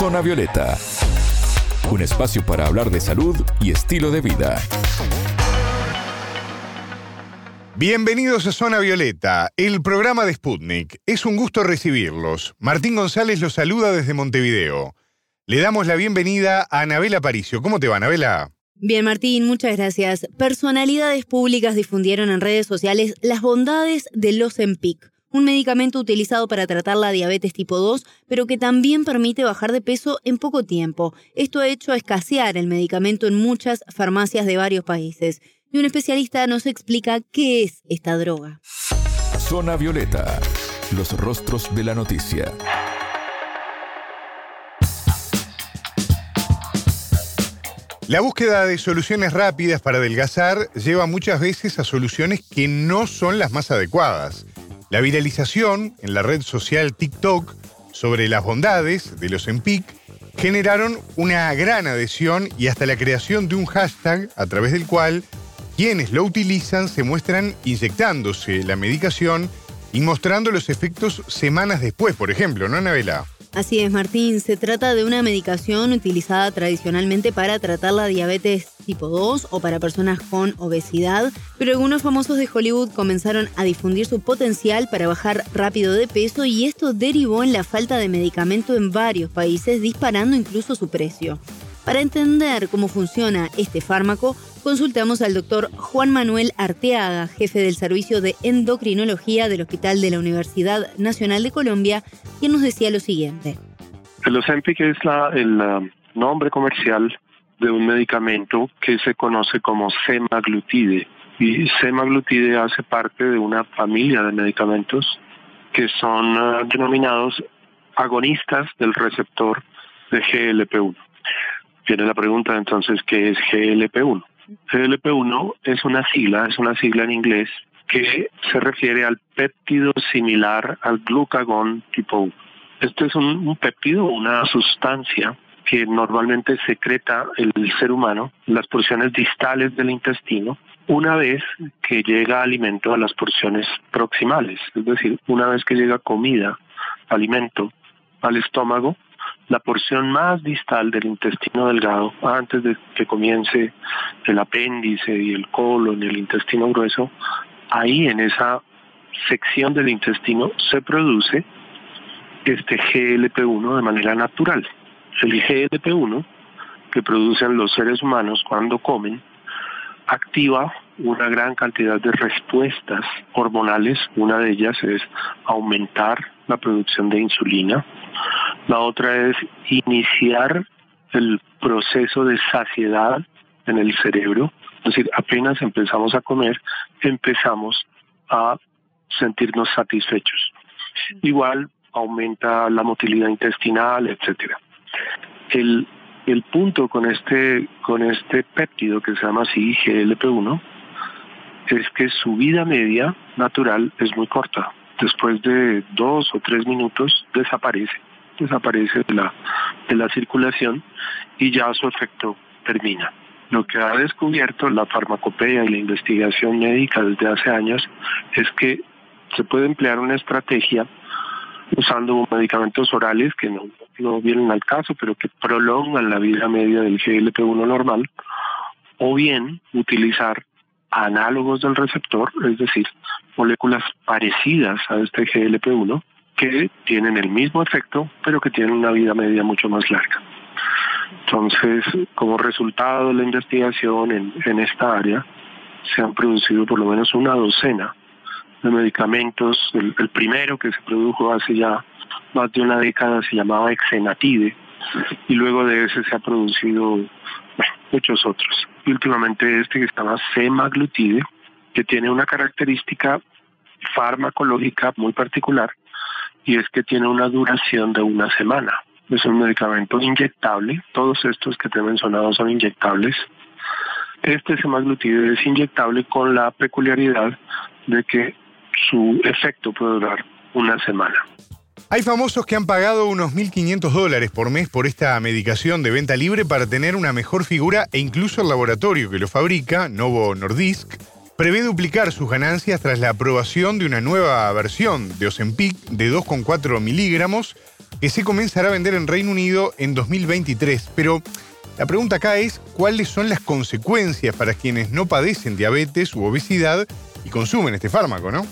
Zona Violeta, un espacio para hablar de salud y estilo de vida. Bienvenidos a Zona Violeta, el programa de Sputnik. Es un gusto recibirlos. Martín González los saluda desde Montevideo. Le damos la bienvenida a Anabela Paricio. ¿Cómo te va, Anabela? Bien, Martín, muchas gracias. Personalidades públicas difundieron en redes sociales las bondades del Ozempic, un medicamento utilizado para tratar la diabetes tipo 2, pero que también permite bajar de peso en poco tiempo. Esto ha hecho escasear el medicamento en muchas farmacias de varios países. Y un especialista nos explica qué es esta droga. Zona Violeta, los rostros de la noticia. La búsqueda de soluciones rápidas para adelgazar lleva muchas veces a soluciones que no son las más adecuadas. La viralización en la red social TikTok sobre las bondades de los EMPIC generaron una gran adhesión y hasta la creación de un hashtag a través del cual quienes lo utilizan se muestran inyectándose la medicación y mostrando los efectos semanas después, por ejemplo, ¿no, Anabela? Así es, Martín. Se trata de una medicación utilizada tradicionalmente para tratar la diabetes tipo 2 o para personas con obesidad, pero algunos famosos de Hollywood comenzaron a difundir su potencial para bajar rápido de peso y esto derivó en la falta de medicamento en varios países, disparando incluso su precio. Para entender cómo funciona este fármaco, consultamos al doctor Juan Manuel Arteaga, jefe del Servicio de Endocrinología del Hospital de la Universidad Nacional de Colombia, quien nos decía lo siguiente. El Ozempic es el uh, nombre comercial de un medicamento que se conoce como semaglutide. Y semaglutide hace parte de una familia de medicamentos que son uh, denominados agonistas del receptor de GLP-1. Tiene la pregunta entonces, ¿qué es GLP-1? GLP-1 es una sigla, es una sigla en inglés que se refiere al péptido similar al glucagón tipo 1. Este es un, un péptido, una sustancia que normalmente secreta el ser humano, las porciones distales del intestino, una vez que llega alimento a las porciones proximales, es decir, una vez que llega comida, alimento al estómago, la porción más distal del intestino delgado, antes de que comience el apéndice y el colon y el intestino grueso, ahí en esa sección del intestino se produce este GLP-1 de manera natural. El GLP-1 que producen los seres humanos cuando comen activa una gran cantidad de respuestas hormonales. Una de ellas es aumentar la producción de insulina. La otra es iniciar el proceso de saciedad en el cerebro. Es decir, apenas empezamos a comer, empezamos a sentirnos satisfechos. Igual aumenta la motilidad intestinal, etcétera. El el punto con este, con este péptido que se llama así GLP-1 es que su vida media natural es muy corta. Después de dos o tres minutos desaparece, desaparece de la, de la circulación y ya su efecto termina. Lo que ha descubierto la farmacopea y la investigación médica desde hace años es que se puede emplear una estrategia usando medicamentos orales que no, no vienen al caso, pero que prolongan la vida media del GLP-1 normal, o bien utilizar análogos del receptor, es decir, moléculas parecidas a este GLP-1, que tienen el mismo efecto, pero que tienen una vida media mucho más larga. Entonces, como resultado de la investigación en, en esta área, se han producido por lo menos una docena de medicamentos. El, primero que se produjo hace ya más de una década se llamaba Exenatide y luego de ese se ha producido muchos otros. Y últimamente este que se llama semaglutide, que tiene una característica farmacológica muy particular y es que tiene una duración de una semana. Es un medicamento inyectable, todos estos que te he mencionado son inyectables. Este semaglutide es inyectable con la peculiaridad de que su efecto puede durar una semana. Hay famosos que han pagado unos 1.500 dólares por mes por esta medicación de venta libre para tener una mejor figura e incluso el laboratorio que lo fabrica, Novo Nordisk, prevé duplicar sus ganancias tras la aprobación de una nueva versión de Ozempic de 2,4 miligramos que se comenzará a vender en Reino Unido en 2023. Pero la pregunta acá es cuáles son las consecuencias para quienes no padecen diabetes u obesidad y consumen este fármaco, ¿no?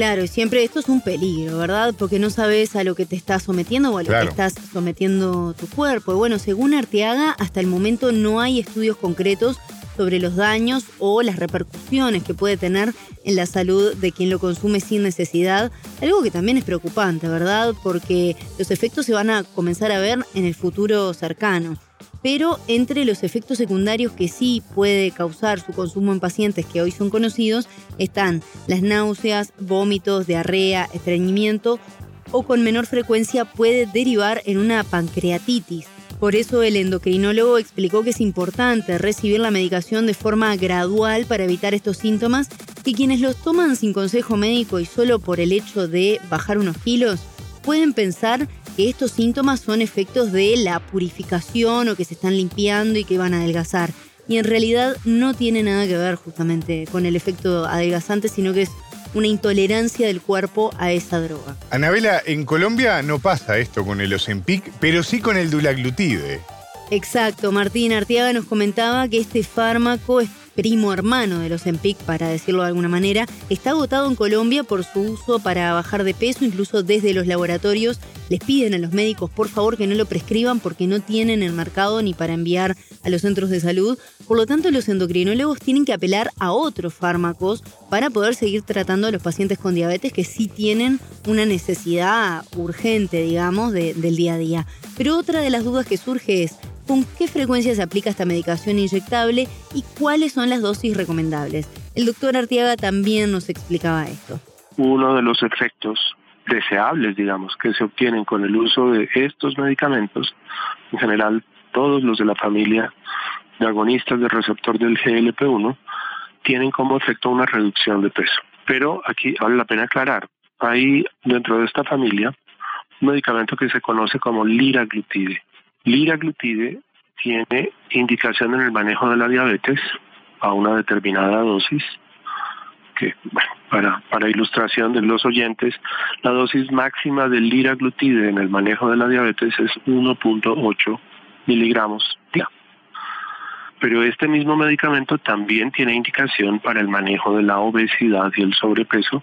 Claro, y siempre esto es un peligro, ¿verdad? Porque no sabes a lo que te estás sometiendo o a lo que estás sometiendo tu cuerpo. Y bueno, según Arteaga, hasta el momento no hay estudios concretos sobre los daños o las repercusiones que puede tener en la salud de quien lo consume sin necesidad. Algo que también es preocupante, ¿verdad? Porque los efectos se van a comenzar a ver en el futuro cercano pero entre los efectos secundarios que sí puede causar su consumo en pacientes que hoy son conocidos están las náuseas, vómitos, diarrea, estreñimiento o con menor frecuencia puede derivar en una pancreatitis. Por eso el endocrinólogo explicó que es importante recibir la medicación de forma gradual para evitar estos síntomas y quienes los toman sin consejo médico y solo por el hecho de bajar unos kilos pueden pensar que estos síntomas son efectos de la purificación o que se están limpiando y que van a adelgazar. Y en realidad no tiene nada que ver justamente con el efecto adelgazante, sino que es una intolerancia del cuerpo a esa droga. Anabela, en Colombia no pasa esto con el Ozempic, pero sí con el dulaglutide. Exacto, Martín Artiaga nos comentaba que este fármaco es primo hermano de los Empic, para decirlo de alguna manera, está agotado en Colombia por su uso para bajar de peso, incluso desde los laboratorios les piden a los médicos por favor que no lo prescriban porque no tienen el mercado ni para enviar a los centros de salud. Por lo tanto, los endocrinólogos tienen que apelar a otros fármacos para poder seguir tratando a los pacientes con diabetes que sí tienen una necesidad urgente, digamos, del día a día. Pero otra de las dudas que surge es, con qué frecuencia se aplica esta medicación inyectable y cuáles son las dosis recomendables. El doctor Artiaga también nos explicaba esto. Uno de los efectos deseables, digamos, que se obtienen con el uso de estos medicamentos, en general todos los de la familia de agonistas del receptor del GLP-1, tienen como efecto una reducción de peso. Pero aquí vale la pena aclarar, hay dentro de esta familia un medicamento que se conoce como liraglutide. Liraglutide tiene indicación en el manejo de la diabetes a una determinada dosis, que para, para ilustración de los oyentes, la dosis máxima del liraglutide en el manejo de la diabetes es 1.8 miligramos día. Pero este mismo medicamento también tiene indicación para el manejo de la obesidad y el sobrepeso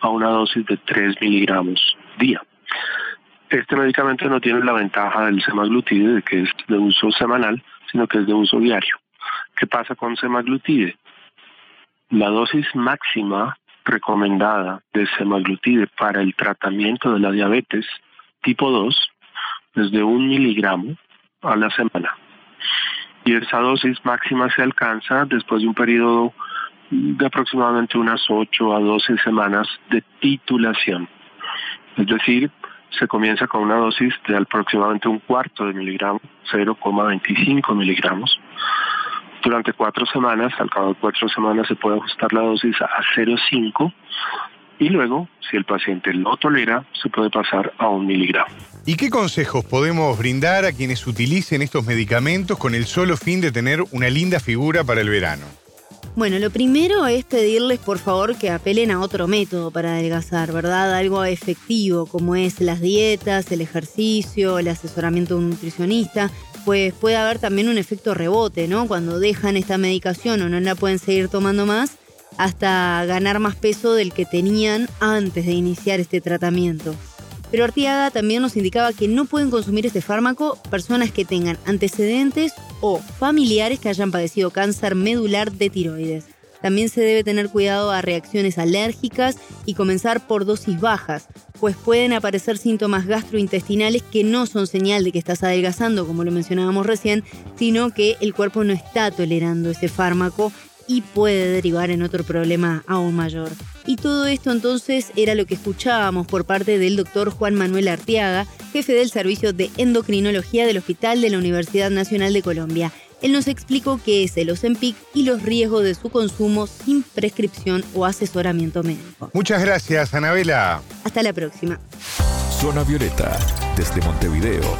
a una dosis de 3 miligramos día. Este medicamento no tiene la ventaja del semaglutide, de que es de uso semanal, sino que es de uso diario. ¿Qué pasa con semaglutide? La dosis máxima recomendada de semaglutide para el tratamiento de la diabetes tipo 2 es de un miligramo a la semana. Y esa dosis máxima se alcanza después de un periodo de aproximadamente unas 8 a 12 semanas de titulación. Es decir, se comienza con una dosis de aproximadamente un cuarto de miligramo, 0,25 miligramos. Durante cuatro semanas, al cabo de cuatro semanas se puede ajustar la dosis a 0,5 y luego, si el paciente lo tolera, se puede pasar a un miligramo. ¿Y qué consejos podemos brindar a quienes utilicen estos medicamentos con el solo fin de tener una linda figura para el verano? Bueno, lo primero es pedirles por favor que apelen a otro método para adelgazar, ¿verdad? Algo efectivo como es las dietas, el ejercicio, el asesoramiento de un nutricionista, pues puede haber también un efecto rebote, ¿no? Cuando dejan esta medicación o no la pueden seguir tomando más, hasta ganar más peso del que tenían antes de iniciar este tratamiento. Pero Artiaga también nos indicaba que no pueden consumir este fármaco personas que tengan antecedentes o familiares que hayan padecido cáncer medular de tiroides. También se debe tener cuidado a reacciones alérgicas y comenzar por dosis bajas, pues pueden aparecer síntomas gastrointestinales que no son señal de que estás adelgazando, como lo mencionábamos recién, sino que el cuerpo no está tolerando ese fármaco y puede derivar en otro problema aún mayor. Y todo esto entonces era lo que escuchábamos por parte del doctor Juan Manuel Artiaga, jefe del servicio de endocrinología del Hospital de la Universidad Nacional de Colombia. Él nos explicó qué es el Ozempic y los riesgos de su consumo sin prescripción o asesoramiento médico. Muchas gracias, Anabela. Hasta la próxima. Zona Violeta, desde Montevideo,